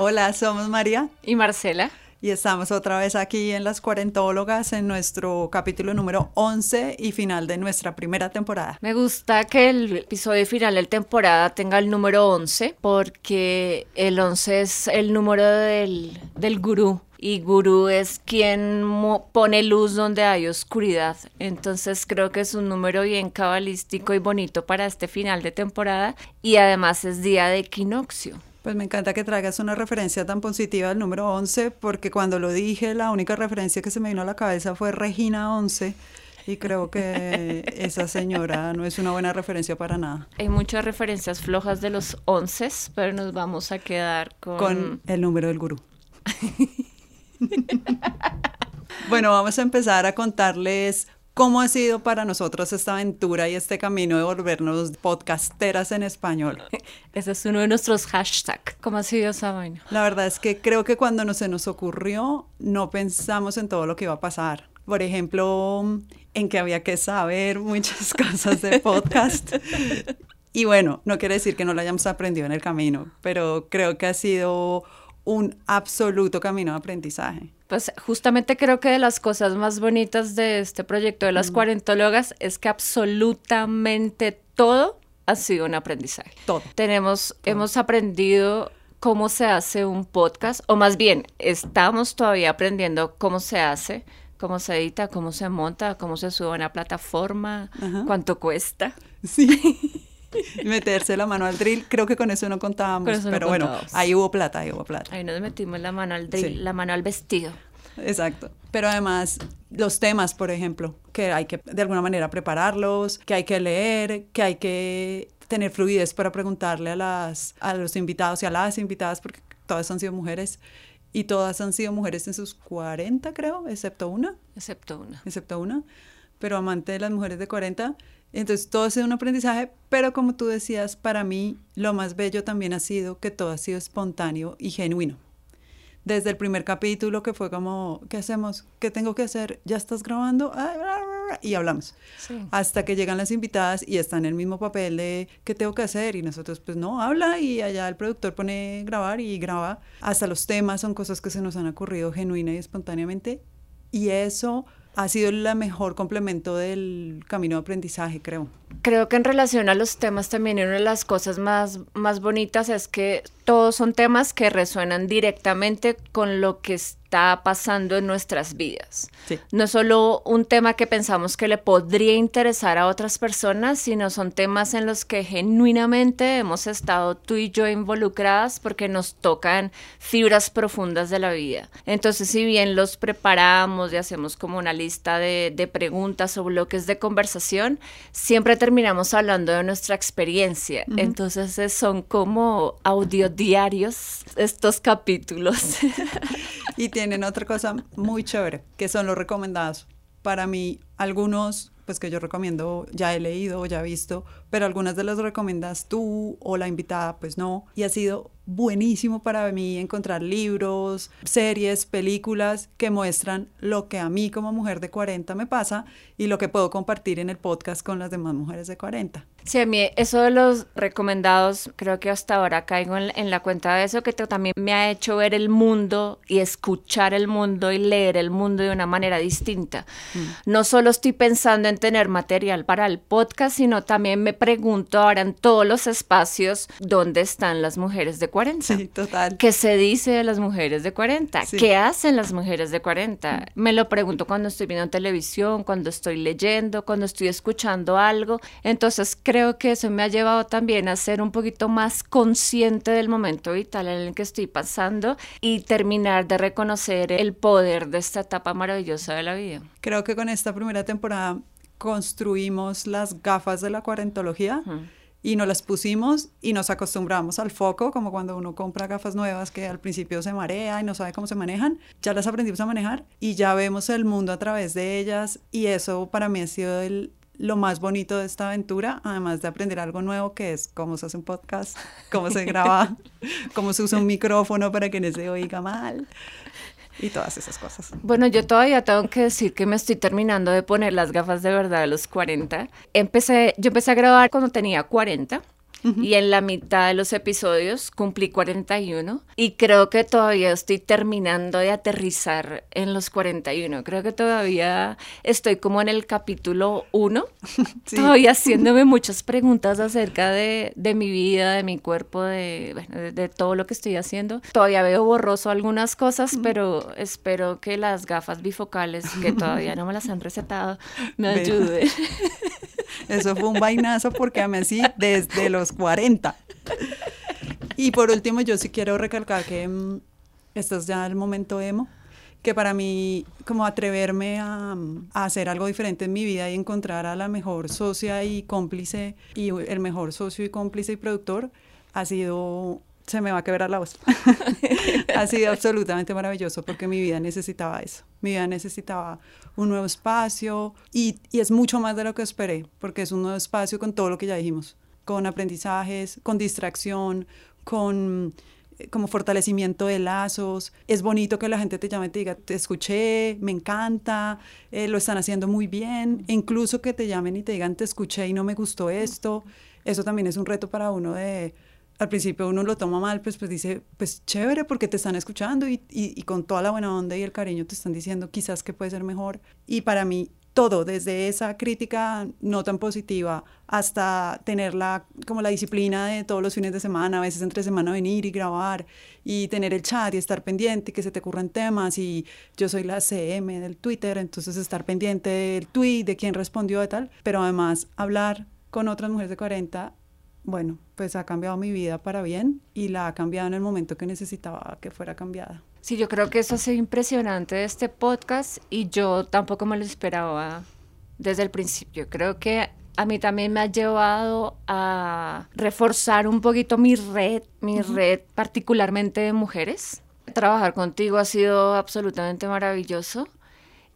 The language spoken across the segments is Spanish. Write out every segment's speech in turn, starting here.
Hola, somos María y Marcela. Y estamos otra vez aquí en Las Cuarentólogas en nuestro capítulo número 11 y final de nuestra primera temporada. Me gusta que el episodio final de temporada tenga el número 11 porque el 11 es el número del, del gurú y gurú es quien pone luz donde hay oscuridad. Entonces creo que es un número bien cabalístico y bonito para este final de temporada y además es día de equinoccio. Pues me encanta que traigas una referencia tan positiva al número 11, porque cuando lo dije, la única referencia que se me vino a la cabeza fue Regina 11. Y creo que esa señora no es una buena referencia para nada. Hay muchas referencias flojas de los 11, pero nos vamos a quedar con... Con el número del gurú. bueno, vamos a empezar a contarles ¿Cómo ha sido para nosotros esta aventura y este camino de volvernos podcasteras en español? Ese es uno de nuestros hashtags. ¿Cómo ha sido esa vaina? La verdad es que creo que cuando no se nos ocurrió, no pensamos en todo lo que iba a pasar. Por ejemplo, en que había que saber muchas cosas de podcast. Y bueno, no quiere decir que no lo hayamos aprendido en el camino, pero creo que ha sido un absoluto camino de aprendizaje. Pues justamente creo que de las cosas más bonitas de este proyecto de las cuarentólogas es que absolutamente todo ha sido un aprendizaje. Todo. Tenemos, hemos aprendido cómo se hace un podcast, o más bien, estamos todavía aprendiendo cómo se hace, cómo se edita, cómo se monta, cómo se sube a una plataforma, cuánto cuesta. Sí. meterse la mano al drill. Creo que con eso no contábamos, pero bueno, ahí hubo plata, ahí hubo plata. Ahí nos metimos la mano al drill, la mano al vestido. Exacto. Pero además, los temas, por ejemplo, que hay que de alguna manera prepararlos, que hay que leer, que hay que tener fluidez para preguntarle a, las, a los invitados y a las invitadas, porque todas han sido mujeres y todas han sido mujeres en sus 40, creo, excepto una. Excepto una. Excepto una. Pero amante de las mujeres de 40 entonces todo ha sido un aprendizaje, pero como tú decías, para mí lo más bello también ha sido que todo ha sido espontáneo y genuino. Desde el primer capítulo que fue como, ¿qué hacemos? ¿Qué tengo que hacer? ¿Ya estás grabando? Y hablamos. Hasta que llegan las invitadas y están en el mismo papel de ¿qué tengo que hacer? Y nosotros pues no, habla y allá el productor pone grabar y graba. Hasta los temas son cosas que se nos han ocurrido genuina y espontáneamente. Y eso ha sido el mejor complemento del camino de aprendizaje, creo. Creo que en relación a los temas también una de las cosas más, más bonitas es que todos son temas que resuenan directamente con lo que está pasando en nuestras vidas. No es solo un tema que pensamos que le podría interesar a otras personas, sino son temas en los que genuinamente hemos estado tú y yo involucradas porque nos tocan fibras profundas de la vida. Entonces, si bien los preparamos y hacemos como una lista de, de preguntas o bloques de conversación, siempre terminamos hablando de nuestra experiencia. Entonces, son como audio diarios estos capítulos. y tienen otra cosa muy chévere, que son los recomendados. Para mí, algunos, pues que yo recomiendo, ya he leído o ya he visto, pero algunas de las recomiendas tú o la invitada, pues no. Y ha sido buenísimo para mí encontrar libros, series, películas que muestran lo que a mí como mujer de 40 me pasa y lo que puedo compartir en el podcast con las demás mujeres de 40. Sí, a mí eso de los recomendados, creo que hasta ahora caigo en, la cuenta de eso, que también me ha hecho ver el mundo y escuchar el mundo y leer el mundo de una manera distinta. Mm. No solo estoy pensando en tener material para el podcast, sino también me pregunto ahora en todos los espacios dónde están las mujeres de 40. Sí, total. ¿Qué se dice de las mujeres de 40? ¿Qué hacen las mujeres de 40? Mm. Me lo pregunto cuando estoy viendo televisión, cuando estoy leyendo, cuando estoy escuchando algo. Entonces, creo que eso me ha llevado también a ser un poquito más consciente del momento vital en el que estoy pasando y terminar de reconocer el poder de esta etapa maravillosa de la vida. Creo que con esta primera temporada construimos las gafas de la cuarentología. Y nos las pusimos y nos acostumbramos al foco, como cuando uno compra gafas nuevas que al principio se marea y no sabe cómo se manejan, ya las aprendimos a manejar y ya vemos el mundo a través de ellas y eso para mí ha sido el, lo más bonito de esta aventura, además de aprender algo nuevo, que es cómo se hace un podcast, cómo se graba, cómo se usa un micrófono para que no se oiga mal y todas esas cosas. Bueno, yo todavía tengo que decir que me estoy terminando de poner las gafas de verdad a los 40. Empecé, yo empecé a grabar cuando tenía 40 y en la mitad de los episodios cumplí 41 y creo que todavía estoy terminando de aterrizar en los 41. Creo que todavía estoy como en el capítulo 1, todavía haciéndome muchas preguntas acerca de, mi vida, de mi cuerpo, de, de, todo lo que estoy haciendo. Todavía veo borroso algunas cosas, pero espero que las gafas bifocales, que todavía no me las han recetado, me ayuden. Eso fue un vainazo porque me así desde los 40. Y por último, yo sí quiero recalcar que mm, esto es ya el momento emo, que para mí, como atreverme a, a, hacer algo diferente en mi vida y encontrar a la mejor socia y cómplice y el mejor socio y cómplice y productor, ha sido se me va a quebrar la voz. ha sido absolutamente maravilloso porque mi vida necesitaba eso. Mi vida necesitaba un nuevo espacio y, y, es mucho más de lo que esperé porque es un nuevo espacio con todo lo que ya dijimos, con aprendizajes, con distracción, con eh, como fortalecimiento de lazos. Es bonito que la gente te llame y te diga, te escuché, me encanta, eh, lo están haciendo muy bien. E incluso que te llamen y te digan, te escuché y no me gustó esto. Eso también es un reto para uno de al principio uno lo toma mal, pues, pues dice, pues chévere porque te están escuchando y, y, con toda la buena onda y el cariño te están diciendo quizás que puede ser mejor. Y para mí todo, desde esa crítica no tan positiva hasta tener la, como la disciplina de todos los fines de semana, a veces entre semana venir y grabar y tener el chat y estar pendiente, que se te ocurran temas y yo soy la CM del Twitter, entonces estar pendiente del tweet, de quién respondió de tal, pero además hablar con otras mujeres de 40 bueno, pues ha cambiado mi vida para bien y la ha cambiado en el momento que necesitaba que fuera cambiada. Sí, yo creo que eso ha sido impresionante de este podcast y yo tampoco me lo esperaba desde el principio. Creo que a mí también me ha llevado a reforzar un poquito mi red, mi red particularmente de mujeres. Trabajar contigo ha sido absolutamente maravilloso.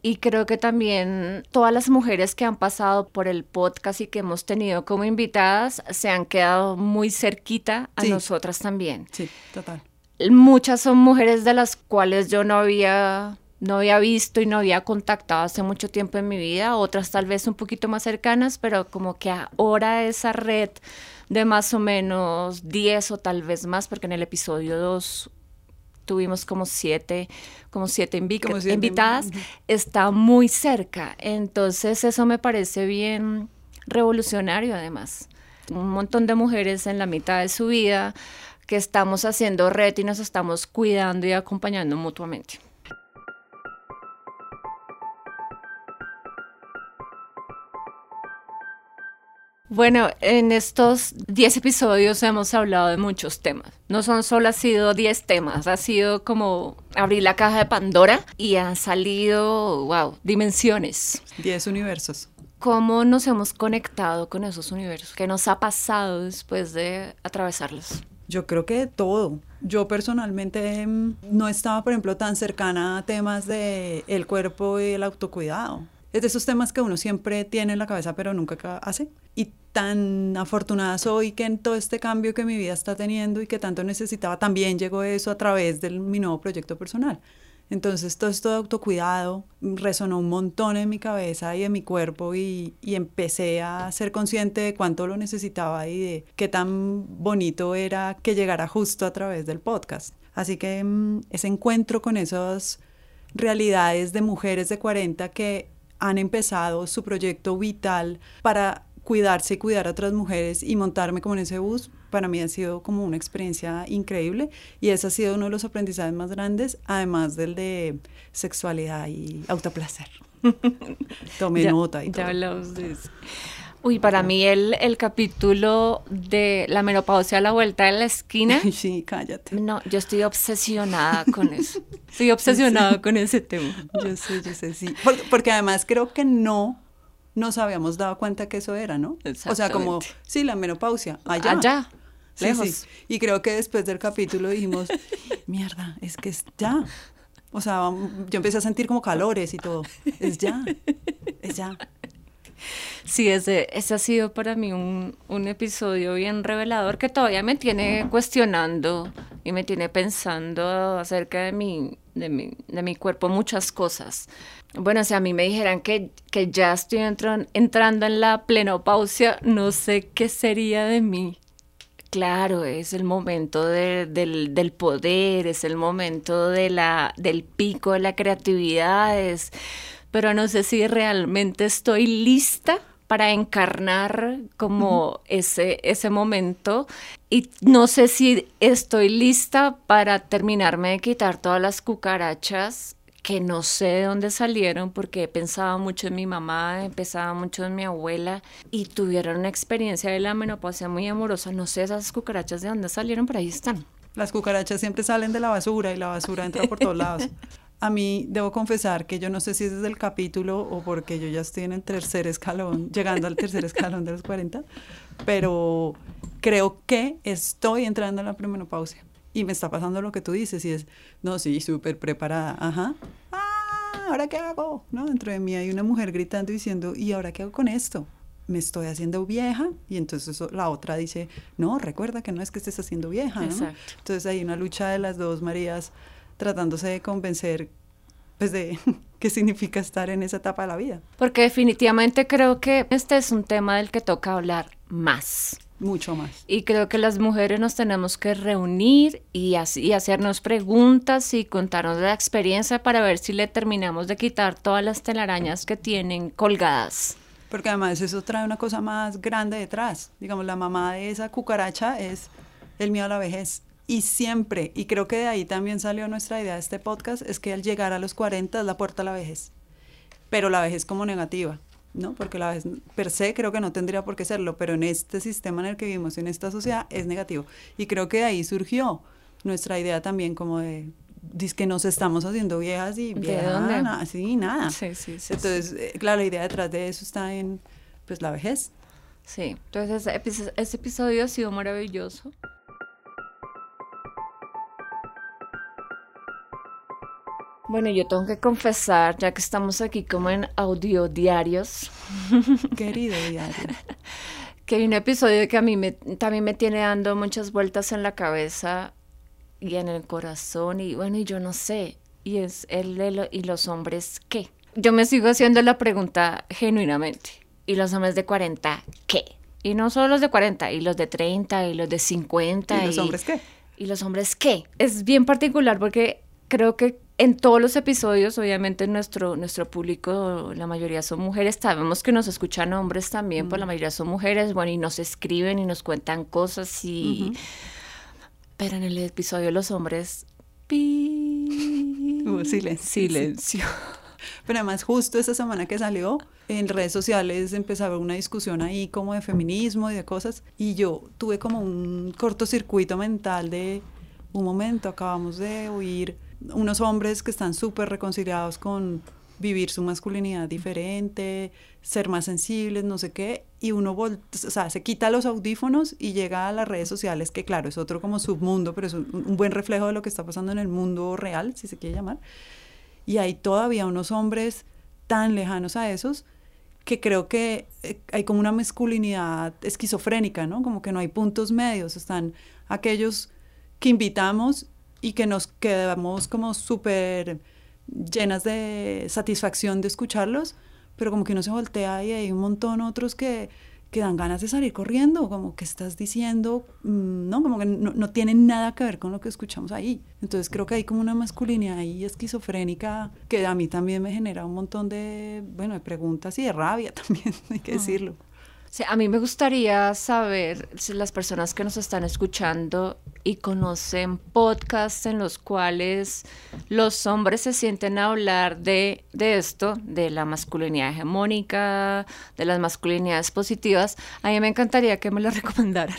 Y creo que también todas las mujeres que han pasado por el podcast y que hemos tenido como invitadas se han quedado muy cerquita a nosotras también. Sí, total. Muchas son mujeres de las cuales yo no había no había visto y no había contactado hace mucho tiempo en mi vida, otras tal vez un poquito más cercanas, pero como que ahora esa red de más o menos 10 o tal vez más, porque en el episodio 2 tuvimos como siete, como siete, invitadas, está muy cerca. Entonces eso me parece bien revolucionario además. Un montón de mujeres en la mitad de su vida que estamos haciendo red y nos estamos cuidando y acompañando mutuamente. Bueno, en estos 10 episodios hemos hablado de muchos temas. No son solo ha sido 10 temas, ha sido como abrir la caja de Pandora y han salido, wow, dimensiones. 10 universos. ¿Cómo nos hemos conectado con esos universos? ¿Qué nos ha pasado después de atravesarlos? Yo creo que todo. Yo personalmente mm, no estaba, por ejemplo, tan cercana a temas de el cuerpo y el autocuidado. Es de esos temas que uno siempre tiene en la cabeza, pero nunca hace. Y tan afortunada soy que en todo este cambio que mi vida está teniendo y que tanto necesitaba, también llegó eso a través de mi nuevo proyecto personal. Entonces todo esto de autocuidado resonó un montón en mi cabeza y en mi cuerpo y, empecé a ser consciente de cuánto lo necesitaba y de qué tan bonito era que llegara justo a través del podcast. Así que mm, ese encuentro con esas realidades de mujeres de 40 que han empezado su proyecto vital para cuidarse y cuidar a otras mujeres y montarme como en ese bus, para mí ha sido como una experiencia increíble y ese ha sido uno de los aprendizajes más grandes, además del de sexualidad y autoplacer. Tome nota y ya hablamos de eso. Uy, para mí el, el, capítulo de la menopausia a la vuelta de la esquina. Sí, cállate. No, yo estoy obsesionada con eso. Estoy obsesionada con ese tema. Yo sé, yo sé, sí. porque además creo que no nos habíamos dado cuenta que eso era, ¿no? O sea, como, sí, la menopausia, allá. Allá. Y creo que después del capítulo dijimos, mierda, es que es ya. O sea, yo empecé a sentir como calores y todo. Es ya, es ya. Sí, ese, ese ha sido para mí un, un, episodio bien revelador que todavía me tiene cuestionando y me tiene pensando acerca de mi, de mi, de mi cuerpo muchas cosas. Bueno, si a mí me dijeran que, que ya estoy entrando en la plenopausia, no sé qué sería de mí. Claro, es el momento del, poder, es el momento de la, del pico de la creatividad, pero no sé si realmente estoy lista para encarnar como ese, ese momento. Y no sé si estoy lista para terminarme de quitar todas las cucarachas que no sé de dónde salieron porque pensaba mucho en mi mamá, pensaba mucho en mi abuela y tuvieron una experiencia de la menopausia muy amorosa. No sé esas cucarachas de dónde salieron, pero ahí están. Las cucarachas siempre salen de la basura y la basura entra por todos lados. A mí debo confesar que yo no sé si es desde el capítulo o porque yo ya estoy en el tercer escalón, llegando al tercer escalón de los 40, pero creo que estoy entrando en la premenopausia y me está pasando lo que tú dices y es, no, sí, súper preparada, ajá, ah, ¿ahora qué hago? ¿No? Dentro de mí hay una mujer gritando diciendo, ¿y ahora qué hago con esto? me estoy haciendo vieja y entonces la otra dice, no, recuerda que no es que estés haciendo vieja. ¿no? Entonces hay una lucha de las dos Marías tratándose de convencer pues de qué significa estar en esa etapa de la vida. Porque definitivamente creo que este es un tema del que toca hablar más. Mucho más. Y creo que las mujeres nos tenemos que reunir y, así, hacernos preguntas y contarnos la experiencia para ver si le terminamos de quitar todas las telarañas que tienen colgadas. Porque además eso trae una cosa más grande detrás. Digamos, la mamá de esa cucaracha es el miedo a la vejez. Y siempre, y creo que de ahí también salió nuestra idea de este podcast, es que al llegar a los 40 es la puerta a la vejez. Pero la vejez como negativa, ¿no? Porque la vejez per se creo que no tendría por qué serlo, pero en este sistema en el que vivimos, en esta sociedad, es negativo. Y creo que de ahí surgió nuestra idea también como de, dice que nos estamos haciendo viejas y viejas, nada, sí, nada. Sí, sí, sí, Entonces, eh, claro, la idea detrás de eso está en, pues, la vejez. Sí, entonces ese episodio ha sido maravilloso. Bueno, yo tengo que confesar, ya que estamos aquí como en audio diarios. Querido diario. que hay un episodio que a mí me, también me tiene dando muchas vueltas en la cabeza y en el corazón y bueno, y yo no sé, y es el de y los hombres qué. Yo me sigo haciendo la pregunta genuinamente. ¿Y los hombres de 40 qué? Y no solo los de 40, y los de 30, y los de 50. ¿Y los hombres qué? ¿Y los hombres qué? Es bien particular porque creo que en todos los episodios, obviamente nuestro, nuestro público, la mayoría son mujeres, sabemos que nos escuchan hombres también, pues la mm. mayoría son mujeres, bueno, y nos escriben y nos cuentan cosas y... Pero en el episodio de los hombres... Hubo silencio. Silencio. Pero además justo esa semana que salió, en redes sociales empezaba una discusión ahí como de feminismo y de cosas, y yo tuve como un cortocircuito mental de un momento, acabamos de oír unos hombres que están súper reconciliados con vivir su masculinidad diferente, ser más sensibles, no sé qué, y uno o sea, se quita los audífonos y llega a las redes sociales, que claro, es otro como submundo, pero es un, buen reflejo de lo que está pasando en el mundo real, si se quiere llamar. Y hay todavía unos hombres tan lejanos a esos que creo que eh, hay como una masculinidad esquizofrénica, ¿no? Como que no hay puntos medios, están aquellos que invitamos y que nos quedamos como súper llenas de satisfacción de escucharlos, pero como que uno se voltea y hay un montón otros que, que dan ganas de salir corriendo, como que estás diciendo, mm, no, como que no, no, tienen nada que ver con lo que escuchamos ahí. Entonces creo que hay como una masculinidad ahí esquizofrénica que a mí también me genera un montón de, bueno, de preguntas y de rabia también, hay que decirlo. Sí, a mí me gustaría saber si las personas que nos están escuchando y conocen podcasts en los cuales los hombres se sienten a hablar de, de esto, de la masculinidad hegemónica, de las masculinidades positivas, a mí me encantaría que me lo recomendaran,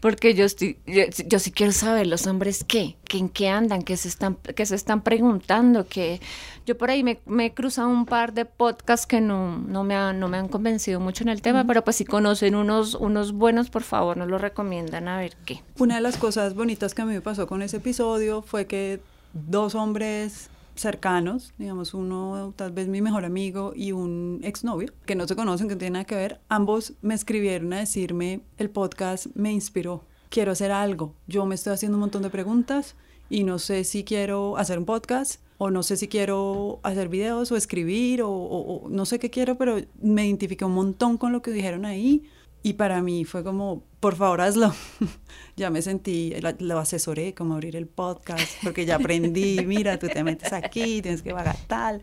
porque yo, estoy, yo, sí quiero saber los hombres qué, en qué andan, qué se están, qué se están preguntando, que yo por ahí me, he cruzado un par de podcasts que no, no, me, no me han convencido mucho en el tema, pero pues si conocen unos, unos buenos, por favor, nos lo recomiendan a ver qué. Una de las cosas bonitas que a mí me pasó con ese episodio fue que dos hombres cercanos, digamos uno tal vez mi mejor amigo y un exnovio, que no se conocen, que no tienen nada que ver, ambos me escribieron a decirme, el podcast me inspiró, quiero hacer algo, yo me estoy haciendo un montón de preguntas y no sé si quiero hacer un podcast o no sé si quiero hacer videos o escribir o, no sé qué quiero, pero me identifiqué un montón con lo que dijeron ahí Y para mí fue como, por favor, hazlo. ya me sentí, lo asesoré, como abrir el podcast, porque ya aprendí, mira, tú te metes aquí, tienes que pagar tal.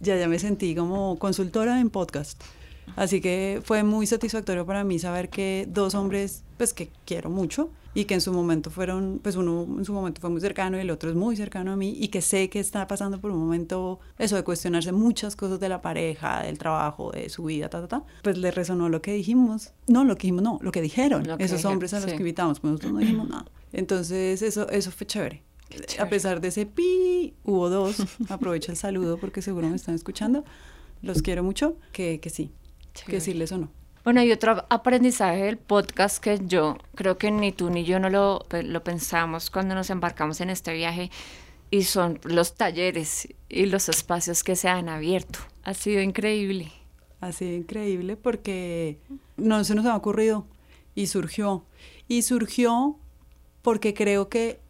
Ya, ya me sentí como consultora en podcast. Así que fue muy satisfactorio para mí saber que dos hombres, pues que quiero mucho, y que en su momento fueron, pues uno en su momento fue muy cercano y el otro es muy cercano a mí y que sé que está pasando por un momento eso de cuestionarse muchas cosas de la pareja, del trabajo, de su vida, ta, ta, ta, pues le resonó lo que dijimos, no lo que dijimos, no, lo que dijeron esos hombres a los que invitamos, pues nosotros no dijimos nada. Entonces eso, eso fue chévere. A pesar de ese pi, hubo dos, aprovecho el saludo porque seguro me están escuchando, los quiero mucho, que, que sí, que sí les sonó. Bueno, y otro aprendizaje del podcast que yo creo que ni tú ni yo no lo, pues, lo pensamos cuando nos embarcamos en este viaje y son los talleres y los espacios que se han abierto. Ha sido increíble. Ha sido increíble porque no se nos ha ocurrido y surgió. Y surgió porque creo que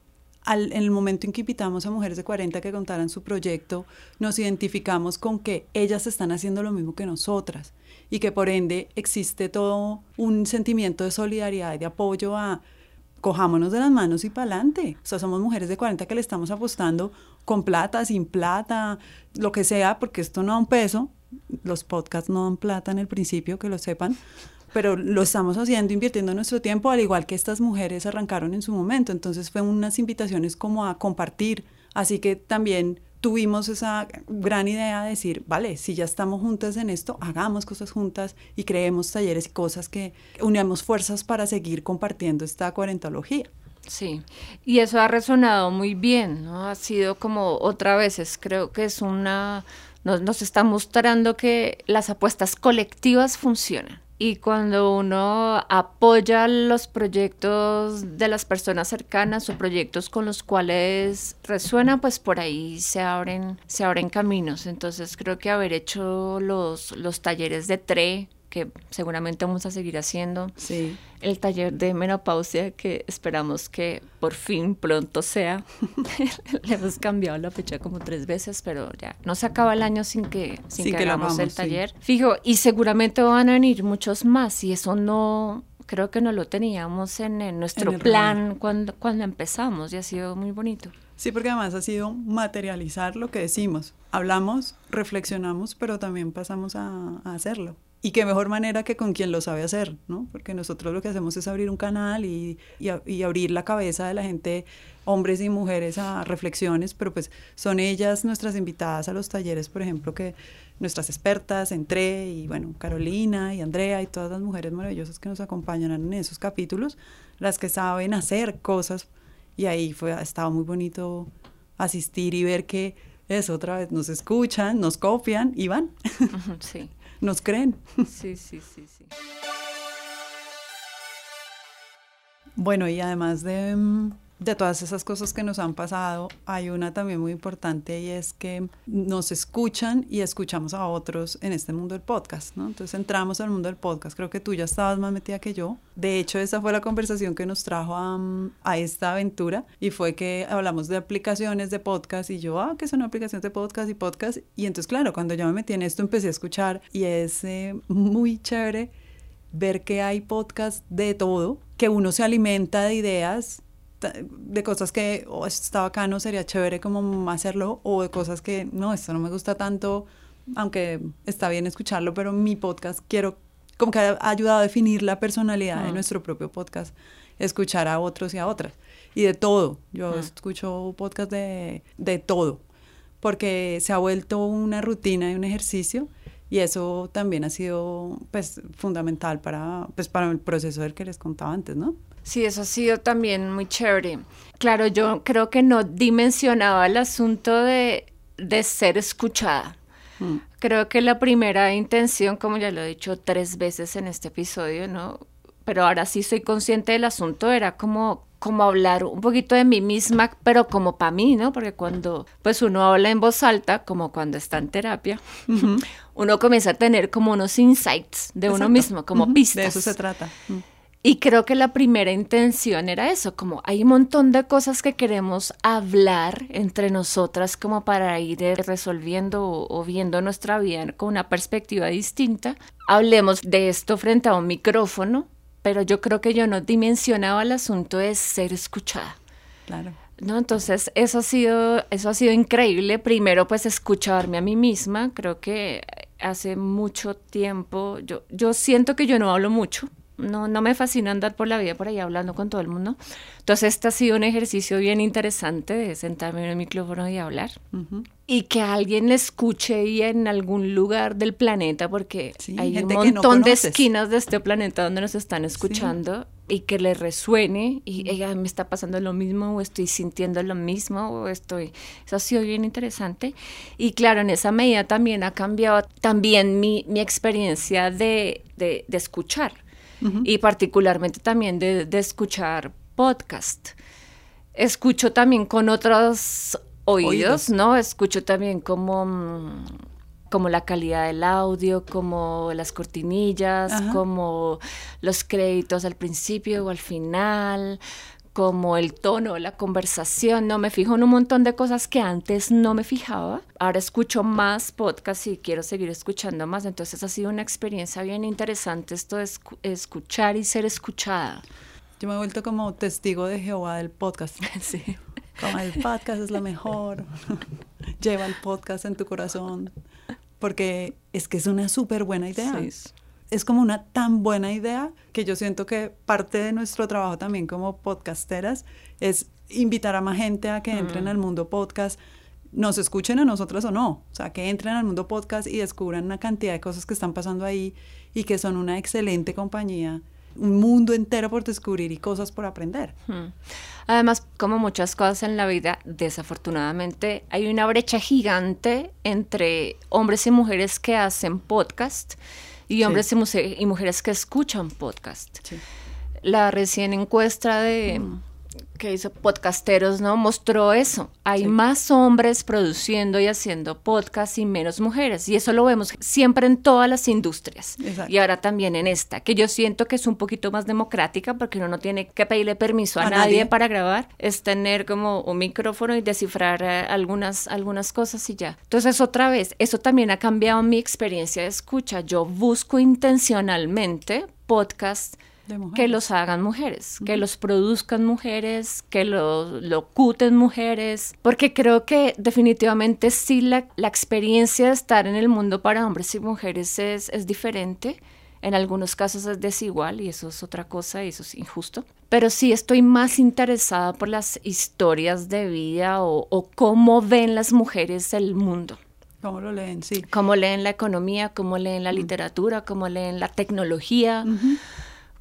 en el momento en que invitamos a mujeres de 40 que contaran su proyecto, nos identificamos con que ellas están haciendo lo mismo que nosotras y que por ende existe todo un sentimiento de solidaridad y de apoyo a cojámonos de las manos y para adelante. O sea, somos mujeres de 40 que le estamos apostando con plata, sin plata, lo que sea, porque esto no da un peso. Los podcasts no dan plata en el principio, que lo sepan, pero lo estamos haciendo, invirtiendo nuestro tiempo, al igual que estas mujeres arrancaron en su momento. Entonces fue unas invitaciones como a compartir. Así que también tuvimos esa gran idea de decir, vale, si ya estamos juntas en esto, hagamos cosas juntas y creemos talleres y cosas que unamos fuerzas para seguir compartiendo esta cuarentología. Sí, y eso ha resonado muy bien, ¿no? Ha sido como otra vez, creo que es una, nos, nos está mostrando que las apuestas colectivas funcionan y cuando uno apoya los proyectos de las personas cercanas o proyectos con los cuales resuena, pues por ahí se abren, se abren caminos. Entonces creo que haber hecho los, los talleres de TRE, que seguramente vamos a seguir haciendo. Sí. El taller de menopausia que esperamos que por fin pronto sea. Le hemos cambiado la fecha como tres veces, pero ya no se acaba el año sin que, sin que, hagamos el taller. Fijo, y seguramente van a venir muchos más y eso no, creo que no lo teníamos en, nuestro plan cuando, cuando empezamos y ha sido muy bonito. Sí, porque además ha sido materializar lo que decimos. Hablamos, reflexionamos, pero también pasamos a hacerlo. Y qué mejor manera que con quien lo sabe hacer, ¿no? Porque nosotros lo que hacemos es abrir un canal y, y, abrir la cabeza de la gente, hombres y mujeres, a reflexiones, pero pues son ellas nuestras invitadas a los talleres, por ejemplo, que nuestras expertas, Entre y bueno, Carolina y Andrea y todas las mujeres maravillosas que nos acompañan en esos capítulos, las que saben hacer cosas. Y ahí fue, ha estado muy bonito asistir y ver que eso otra vez nos escuchan, nos copian y van. Sí nos creen. Sí, sí, sí, sí. Bueno, y además de, mm, de, todas esas cosas que nos han pasado, hay una también muy importante y es que nos escuchan y escuchamos a otros en este mundo del podcast. Entonces entramos al mundo del podcast, creo que tú ya estabas más metida que yo. De hecho, esa fue la conversación que nos trajo a, mm, esta aventura y fue que hablamos de aplicaciones de podcast y yo, ah, que son aplicaciones de podcast y podcast. Y entonces, claro, cuando yo me metí en esto empecé a escuchar y es eh, muy chévere ver que hay podcast de todo, que uno se alimenta de ideas, de cosas que oh, esto está bacano, sería chévere como hacerlo, o de cosas que no, esto no me gusta tanto, aunque está bien escucharlo, pero mi podcast quiero, como que ha ayudado a definir la personalidad de ah. nuestro propio podcast, escuchar a otros y a otras, y de todo. Yo ah. escucho podcast de, de todo, porque se ha vuelto una rutina y un ejercicio y eso también ha sido pues fundamental para pues para el proceso del que les contaba antes, ¿no? Sí, eso ha sido también muy chévere. Claro, yo creo que no dimensionaba el asunto de, de ser escuchada. Mm. Creo que la primera intención, como ya lo he dicho tres veces en este episodio, ¿no? Pero ahora sí soy consciente del asunto, era como como hablar un poquito de mí misma, pero como para mí, ¿no? Porque cuando pues uno habla en voz alta, como cuando está en terapia, uno comienza a tener como unos insights de uno mismo, como pistas. De eso se trata. Y creo que la primera intención era eso, como hay un montón de cosas que queremos hablar entre nosotras como para ir resolviendo o, viendo nuestra vida con una perspectiva distinta. Hablemos de esto frente a un micrófono, pero yo creo que yo no dimensionaba el asunto de ser escuchada. Claro. ¿no? Entonces, eso ha sido, eso ha sido increíble. Primero, pues, escucharme a mí misma. Creo que hace mucho tiempo, yo, yo siento que yo no hablo mucho. No, no me fascina andar por la vida por ahí hablando con todo el mundo. Entonces, este ha sido un ejercicio bien interesante de sentarme en el micrófono y hablar. Y que alguien le escuche y en algún lugar del planeta, porque hay un montón de esquinas de este planeta donde nos están escuchando y que le resuene y ella me está pasando lo mismo o estoy sintiendo lo mismo o estoy eso ha sido bien interesante. Y claro en esa medida también ha cambiado también mi, mi experiencia de, de, escuchar y particularmente también de, de escuchar podcast escucho también con otros oídos, oídos. ¿no? Escucho también como mm, como la calidad del audio, como las cortinillas, como los créditos al principio o al final, como el tono, la conversación, no me fijo en un montón de cosas que antes no me fijaba. Ahora escucho más podcasts y quiero seguir escuchando más, entonces ha sido una experiencia bien interesante esto de escuchar y ser escuchada. Yo me he vuelto como testigo de Jehová del podcast. Sí. Como el podcast es lo mejor. Lleva el podcast en tu corazón porque es que es una súper buena idea. Es como una tan buena idea que yo siento que parte de nuestro trabajo también como podcasteras es invitar a más gente a que entren mm. al mundo podcast, nos escuchen a nosotros o no, o sea, que entren al mundo podcast y descubran una cantidad de cosas que están pasando ahí y que son una excelente compañía un mundo entero por descubrir y cosas por aprender. Hmm. Además, como muchas cosas en la vida, desafortunadamente hay una brecha gigante entre hombres y mujeres que hacen podcast y hombres y, mujeres que escuchan podcast. La recién encuesta de... Hmm que hizo podcasteros, ¿no? Mostró eso. Hay más hombres produciendo y haciendo podcast y menos mujeres. Y eso lo vemos siempre en todas las industrias. Y ahora también en esta, que yo siento que es un poquito más democrática porque uno no tiene que pedirle permiso a, nadie, para grabar. Es tener como un micrófono y descifrar eh, algunas, algunas cosas y ya. Entonces, otra vez, eso también ha cambiado mi experiencia de escucha. Yo busco intencionalmente podcast que los hagan mujeres, que los produzcan mujeres, que los locuten mujeres, porque creo que definitivamente sí la, la, experiencia de estar en el mundo para hombres y mujeres es, es diferente. En algunos casos es desigual y eso es otra cosa y eso es injusto. Pero sí estoy más interesada por las historias de vida o, o cómo ven las mujeres el mundo. ¿Cómo lo leen? Sí. Cómo leen la economía, cómo leen la literatura, cómo leen la tecnología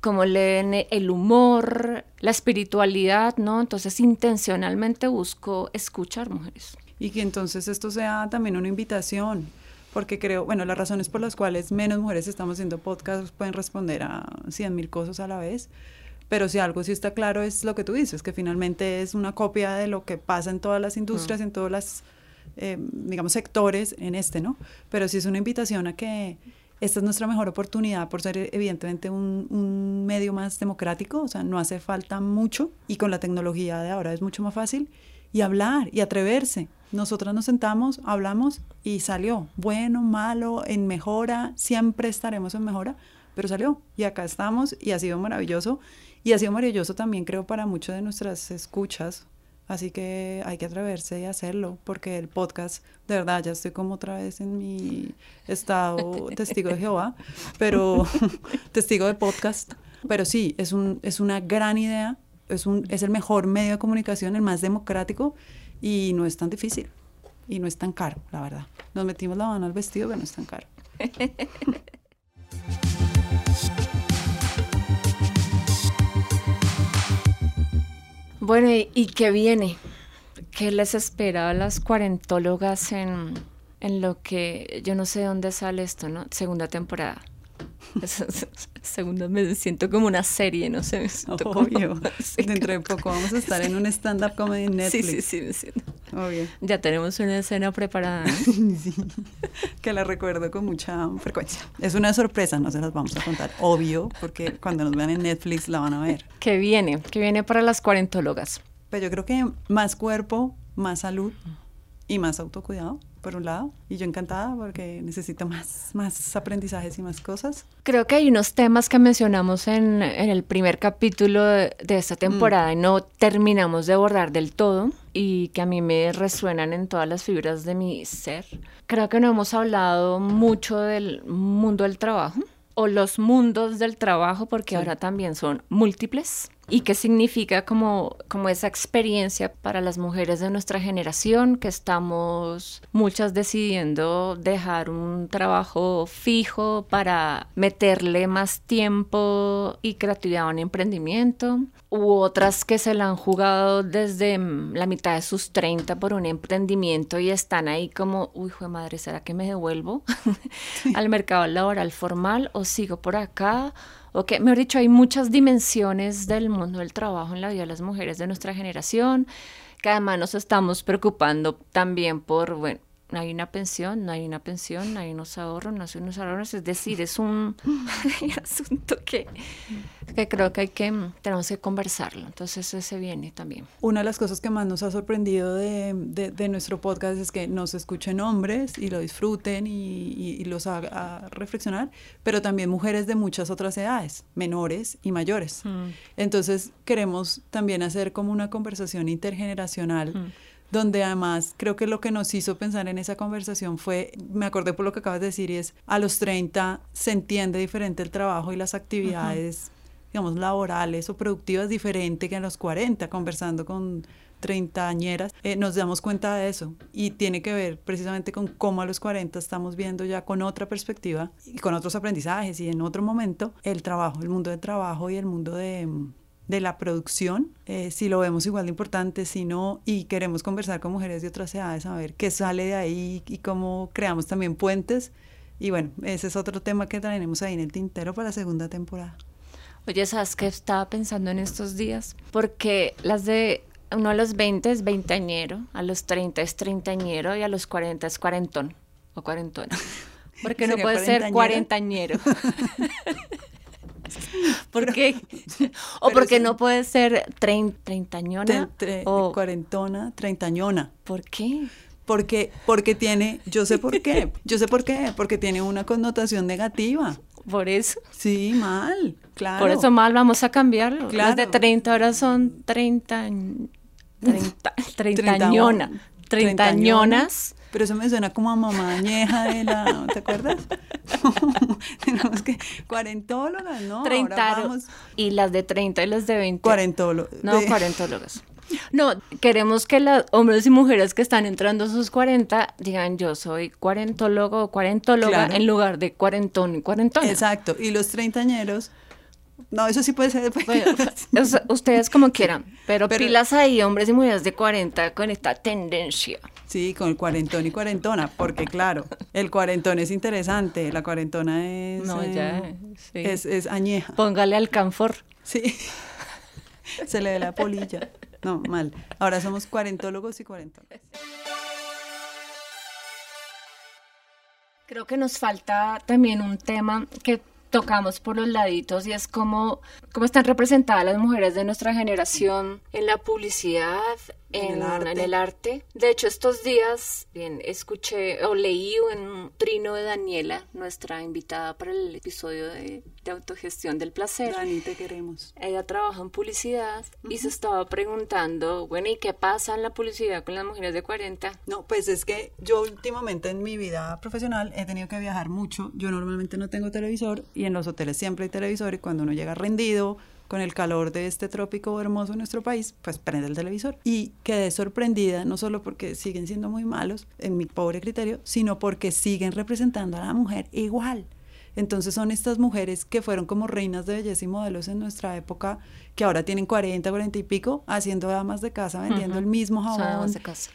como leen el humor, la espiritualidad, ¿no? Entonces intencionalmente busco escuchar mujeres. Y que entonces esto sea también una invitación, porque creo, bueno, las razones por las cuales menos mujeres estamos haciendo podcasts pueden responder a cien mil cosas a la vez, pero si algo sí está claro es lo que tú dices, que finalmente es una copia de lo que pasa en todas las industrias, en todas las, eh, digamos, sectores en este, ¿no? Pero sí es una invitación a que esta es nuestra mejor oportunidad por ser evidentemente un, un, medio más democrático, o sea, no hace falta mucho y con la tecnología de ahora es mucho más fácil y hablar y atreverse. Nosotras nos sentamos, hablamos y salió, bueno, malo, en mejora, siempre estaremos en mejora, pero salió y acá estamos y ha sido maravilloso y ha sido maravilloso también creo para muchas de nuestras escuchas Así que hay que atreverse y hacerlo, porque el podcast, de verdad, ya estoy como otra vez en mi estado testigo de Jehová, pero testigo de podcast. Pero sí, es, un, es una gran idea, es, un, es el mejor medio de comunicación, el más democrático y no es tan difícil y no es tan caro, la verdad. Nos metimos la mano al vestido, pero no es tan caro. Bueno, ¿y, qué viene? ¿Qué les espera a las cuarentólogas en, en lo que yo no sé dónde sale esto, ¿no? Segunda temporada. Segunda me siento como una serie, no sé. Obvio. Dentro de poco vamos a estar en un stand-up comedy en Netflix. Sí, sí, sí, me siento. Obvio. Ya tenemos una escena preparada. sí, que la recuerdo con mucha frecuencia. Es una sorpresa, no se las vamos a contar, obvio, porque cuando nos vean en Netflix la van a ver. ¿Qué viene? ¿Qué viene para las cuarentólogas? Pues yo creo que más cuerpo, más salud y más autocuidado por un lado, y yo encantada porque necesito más, más aprendizajes y más cosas. Creo que hay unos temas que mencionamos en, en el primer capítulo de, esta temporada y no terminamos de abordar del todo y que a mí me resuenan en todas las fibras de mi ser. Creo que no hemos hablado mucho del mundo del trabajo o los mundos del trabajo porque ahora también son múltiples y qué significa como, como esa experiencia para las mujeres de nuestra generación que estamos muchas decidiendo dejar un trabajo fijo para meterle más tiempo y creatividad a un emprendimiento u otras que se la han jugado desde la mitad de sus 30 por un emprendimiento y están ahí como, uy, de madre, ¿será que me devuelvo al mercado laboral formal o sigo por acá? O que, mejor dicho, hay muchas dimensiones del mundo del trabajo en la vida de las mujeres de nuestra generación, que además nos estamos preocupando también por, bueno, no hay una pensión, no hay una pensión, no hay unos ahorros, no hay unos ahorros, es decir, es un asunto que, que creo que hay que, tenemos que conversarlo, entonces ese viene también. Una de las cosas que más nos ha sorprendido de, de, nuestro podcast es que nos escuchen hombres y lo disfruten y, y, los haga reflexionar, pero también mujeres de muchas otras edades, menores y mayores. Mm. Entonces queremos también hacer como una conversación intergeneracional. Mm donde además creo que lo que nos hizo pensar en esa conversación fue, me acordé por lo que acabas de decir, y es a los 30 se entiende diferente el trabajo y las actividades, digamos, laborales o productivas diferente que a los 40, conversando con treintañeras, eh, nos damos cuenta de eso. Y tiene que ver precisamente con cómo a los 40 estamos viendo ya con otra perspectiva y con otros aprendizajes y en otro momento el trabajo, el mundo del trabajo y el mundo de, de la producción, eh, si lo vemos igual de importante, si no, y queremos conversar con mujeres de otras edades, a ver qué sale de ahí y cómo creamos también puentes. Y bueno, ese es otro tema que traeremos ahí en el tintero para la segunda temporada. Oye, ¿sabes qué estaba pensando en estos días? Porque las de uno a los 20 es veinteañero, a los 30 es treintañero y a los 40 es cuarentón o cuarentona. Porque no puede ser cuarentañero. ¿Por qué? ¿O porque no puede ser treintañona? o cuarentona, treintañona. ¿Por qué? Porque, porque tiene, yo sé por qué, yo sé por qué, porque tiene una connotación negativa. Por eso. Sí, mal, claro. Por eso mal, vamos a cambiarlo. Claro. Las de 30 horas son 30, 30, treintañona, treintañonas. Pero eso me suena como a mamá añeja de la, ¿te acuerdas? Tenemos que, cuarentólogas, ¿no? Treinta. Y las de 30 y las de 20. Cuarentólogas. No, cuarentólogas. No, queremos que los hombres y mujeres que están entrando a sus 40 digan yo soy cuarentólogo o cuarentóloga en lugar de cuarentón y cuarentona. Exacto, y los treintañeros no, eso sí puede ser. ustedes como quieran, pero, pilas ahí, hombres y mujeres de 40 con esta tendencia. Sí, con el cuarentón y cuarentona, porque claro, el cuarentón es interesante, la cuarentona es. No, ya. Eh, es, es, añeja. Póngale al canfor. Sí. Se le ve la polilla. No, mal. Ahora somos cuarentólogos y cuarentonas. Creo que nos falta también un tema que tocamos por los laditos y es como cómo están representadas las mujeres de nuestra generación en la publicidad, en, el arte. De hecho, estos días, bien, escuché o leí en un trino de Daniela, nuestra invitada para el episodio de, autogestión del placer. Dani, te queremos. Ella trabaja en publicidad y se estaba preguntando, bueno, ¿y qué pasa en la publicidad con las mujeres de 40? No, pues es que yo últimamente en mi vida profesional he tenido que viajar mucho. Yo normalmente no tengo televisor y en los hoteles siempre hay televisor y cuando uno llega rendido, con el calor de este trópico hermoso en nuestro país, pues prende el televisor. Y quedé sorprendida, no solo porque siguen siendo muy malos, en mi pobre criterio, sino porque siguen representando a la mujer igual. Entonces son estas mujeres que fueron como reinas de belleza y modelos en nuestra época, que ahora tienen 40, 40 y pico, haciendo damas de casa, vendiendo el mismo jabón. de casa.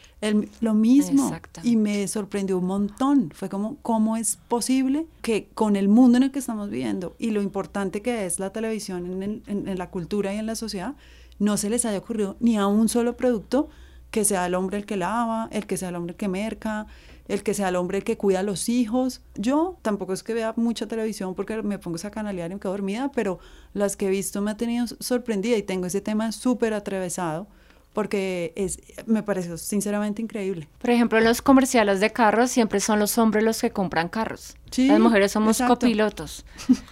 lo mismo. Y me sorprendió un montón. Fue como, ¿cómo es posible que con el mundo en el que estamos viviendo y lo importante que es la televisión en, en la cultura y en la sociedad, no se les haya ocurrido ni a un solo producto que sea el hombre el que lava, el que sea el hombre el que merca, el que sea el hombre que cuida a los hijos. Yo tampoco es que vea mucha televisión porque me pongo esa canalear y me quedo dormida, pero las que he visto me ha tenido sorprendida y tengo ese tema súper atravesado porque es, me pareció sinceramente increíble. Por ejemplo, en los comerciales de carros siempre son los hombres los que compran carros. Las mujeres somos copilotos.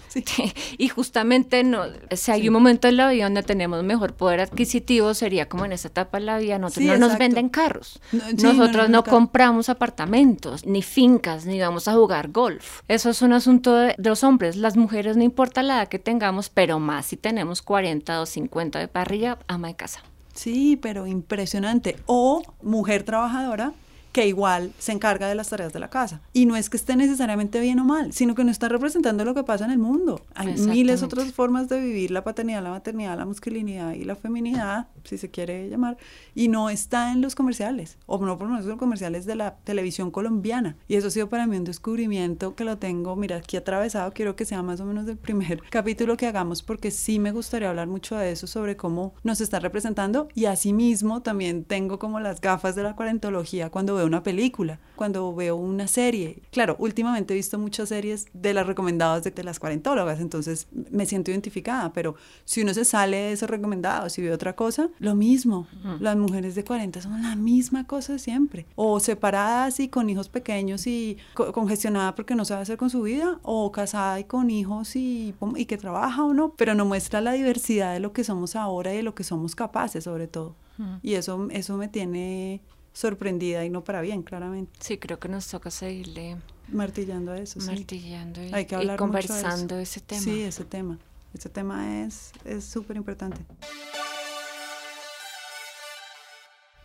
Y justamente no, si hay un momento en la vida donde tenemos mejor poder adquisitivo, sería como en esta etapa de la vida, nosotros no nos venden carros. nosotros no, compramos apartamentos, ni fincas, ni vamos a jugar golf. Eso es un asunto de, los hombres. Las mujeres no importa la edad que tengamos, pero más si tenemos 40 o 50 de parrilla, ama de casa. Sí, pero impresionante. O mujer trabajadora que igual se encarga de las tareas de la casa. Y no es que esté necesariamente bien o mal, sino que no está representando lo que pasa en el mundo. Hay miles otras formas de vivir la paternidad, la maternidad, la masculinidad y la feminidad, si se quiere llamar, y no está en los comerciales, o no por lo menos en los comerciales de la televisión colombiana. Y eso ha sido para mí un descubrimiento que lo tengo, mira, aquí atravesado, quiero que sea más o menos el primer capítulo que hagamos, porque sí me gustaría hablar mucho de eso, sobre cómo nos está representando, y asimismo también tengo como las gafas de la cuarentología cuando veo una película, cuando veo una serie. Claro, últimamente he visto muchas series de las recomendadas de, las cuarentólogas, entonces me siento identificada, pero si uno se sale de esos recomendados y ve otra cosa, lo mismo. Las mujeres de 40 son la misma cosa siempre. O separadas y con hijos pequeños y congestionada porque no sabe hacer con su vida, o casada y con hijos y, y que trabaja o no, pero no muestra la diversidad de lo que somos ahora y de lo que somos capaces sobre todo. Y eso, eso me tiene sorprendida y no para bien, claramente. Sí, creo que nos toca seguirle martillando eso. Martillando y, Hay que hablar conversando ese tema. Sí, ese tema. Ese tema es súper importante.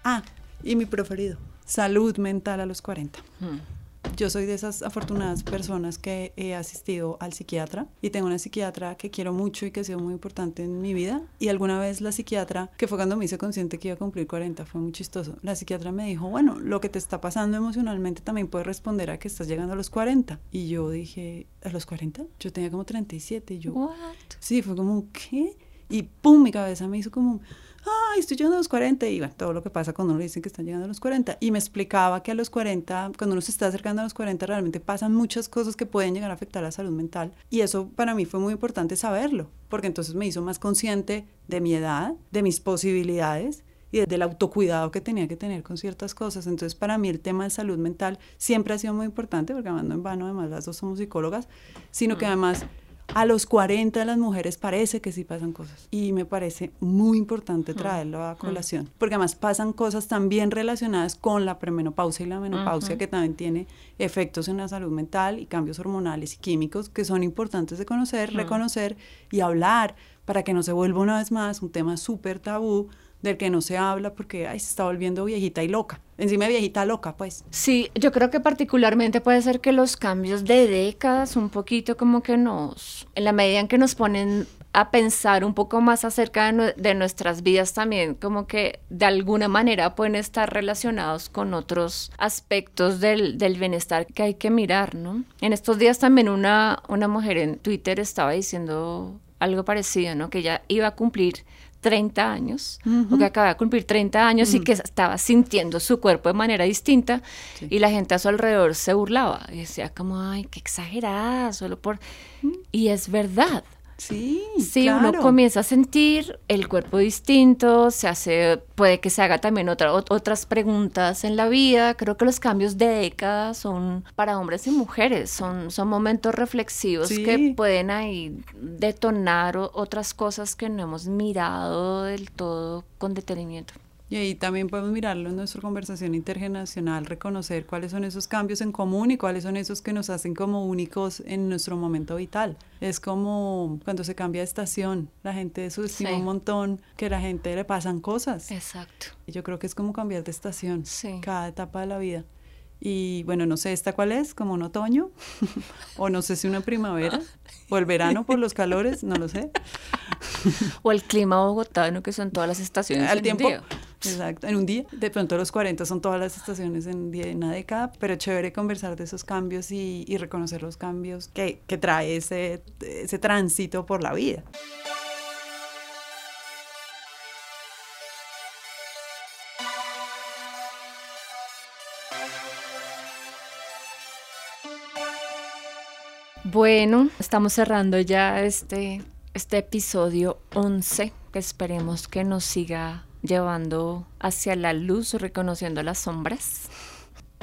Ah, y mi preferido, salud mental a los 40 yo soy de esas afortunadas personas que he asistido al psiquiatra y tengo una psiquiatra que quiero mucho y que ha sido muy importante en mi vida. Y alguna vez la psiquiatra, que fue cuando me hice consciente que iba a cumplir 40, fue muy chistoso. La psiquiatra me dijo, bueno, lo que te está pasando emocionalmente también puede responder a que estás llegando a los 40. Y yo dije, ¿a los 40? Yo tenía como 37 y yo... ¿What? Sí, fue como, ¿qué? Y pum, mi cabeza me hizo como ay, estoy llegando a los 40, y bueno, todo lo que pasa cuando uno le dicen que están llegando a los 40. Y me explicaba que a los 40, cuando uno se está acercando a los 40, realmente pasan muchas cosas que pueden llegar a afectar la salud mental. Y eso para mí fue muy importante saberlo, porque entonces me hizo más consciente de mi edad, de mis posibilidades y del autocuidado que tenía que tener con ciertas cosas. Entonces, para mí el tema de salud mental siempre ha sido muy importante, porque además no en vano, además las dos somos psicólogas, sino que mm. además a los 40 de las mujeres parece que sí pasan cosas. Y me parece muy importante traerlo a colación, porque además pasan cosas también relacionadas con la premenopausia y la menopausia, que también tiene efectos en la salud mental y cambios hormonales y químicos que son importantes de conocer, reconocer y hablar para que no se vuelva una vez más un tema súper tabú del que no se habla porque ay, se está volviendo viejita y loca. Encima de viejita loca, pues. Sí, yo creo que particularmente puede ser que los cambios de décadas un poquito como que nos, en la medida en que nos ponen a pensar un poco más acerca de, nuestras vidas también, como que de alguna manera pueden estar relacionados con otros aspectos del, del, bienestar que hay que mirar, ¿no? En estos días también una, una mujer en Twitter estaba diciendo algo parecido, ¿no? Que ella iba a cumplir 30 años, o que acaba de cumplir 30 años y que estaba sintiendo su cuerpo de manera distinta y la gente a su alrededor se burlaba y decía como, ay, qué exagerada, solo por... Y es verdad, Sí, sí uno comienza a sentir el cuerpo distinto, se hace, puede que se haga también otra, otras preguntas en la vida. Creo que los cambios de década son para hombres y mujeres, son, son momentos reflexivos que pueden ahí detonar otras cosas que no hemos mirado del todo con detenimiento. Y ahí también podemos mirarlo en nuestra conversación intergeneracional, reconocer cuáles son esos cambios en común y cuáles son esos que nos hacen como únicos en nuestro momento vital. Es como cuando se cambia de estación, la gente subestima un montón que a la gente le pasan cosas. Exacto. Y yo creo que es como cambiar de estación cada etapa de la vida. Y bueno, no sé esta cuál es, como un otoño, o no sé si una primavera, o el verano por los calores, no lo sé. o el clima bogotano, que son todas las estaciones. Al tiempo. Exacto, en un día. De pronto los 40 son todas las estaciones en una década, pero chévere conversar de esos cambios y, y reconocer los cambios que, que trae ese, ese tránsito por la vida. Bueno, estamos cerrando ya este, este episodio 11. Esperemos que nos siga llevando hacia la luz, reconociendo las sombras.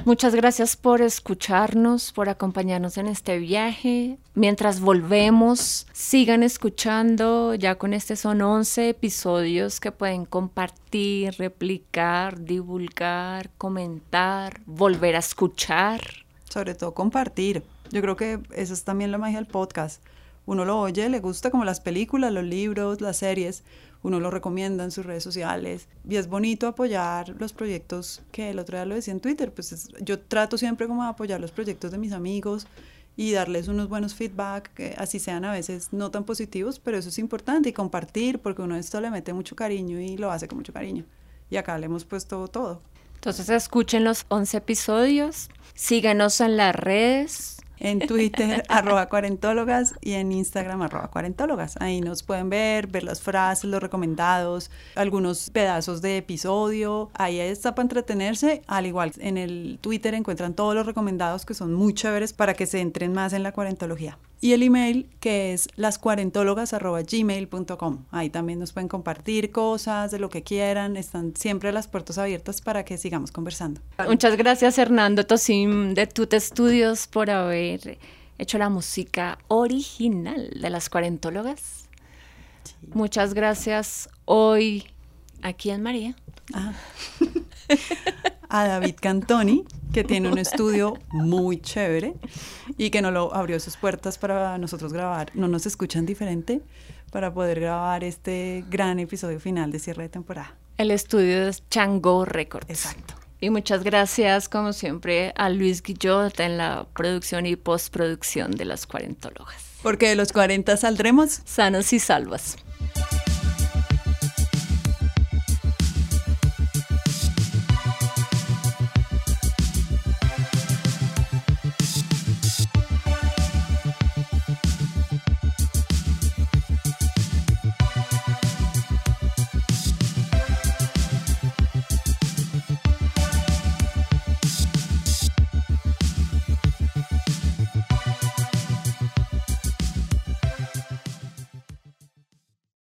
Muchas gracias por escucharnos, por acompañarnos en este viaje. Mientras volvemos, sigan escuchando. Ya con este son 11 episodios que pueden compartir, replicar, divulgar, comentar, volver a escuchar. Sobre todo compartir. Yo creo que eso es también la magia del podcast. Uno lo oye, le gusta como las películas, los libros, las series, uno lo recomienda en sus redes sociales y es bonito apoyar los proyectos que el otro día lo decía en Twitter, pues yo trato siempre como apoyar los proyectos de mis amigos y darles unos buenos feedback, que así sean a veces no tan positivos, pero eso es importante y compartir porque uno esto le mete mucho cariño y lo hace con mucho cariño. Y acá le hemos puesto todo. Entonces escuchen los 11 episodios, síganos en las redes, en Twitter, arroba cuarentólogas, y en Instagram, arroba cuarentólogas. Ahí nos pueden ver, ver las frases, los recomendados, algunos pedazos de episodio. Ahí está para entretenerse. Al igual, en el Twitter encuentran todos los recomendados que son muy chéveres para que se entren más en la cuarentología y el email que es lascuarentólogas.gmail.com. Ahí también nos pueden compartir cosas de lo que quieran, están siempre las puertas abiertas para que sigamos conversando. Muchas gracias Hernando Tosim de Tut Studios por haber hecho la música original de las cuarentólogas. Muchas gracias hoy aquí en María. Ah. a David Cantoni, que tiene un estudio muy chévere y que nos lo abrió sus puertas para nosotros grabar. No nos escuchan diferente para poder grabar este gran episodio final de cierre de temporada. El estudio es Chango Records. Exacto. Y muchas gracias, como siempre, a Luis Guillot en la producción y postproducción de las cuarentólogas. Porque de los 40 saldremos sanos y salvas.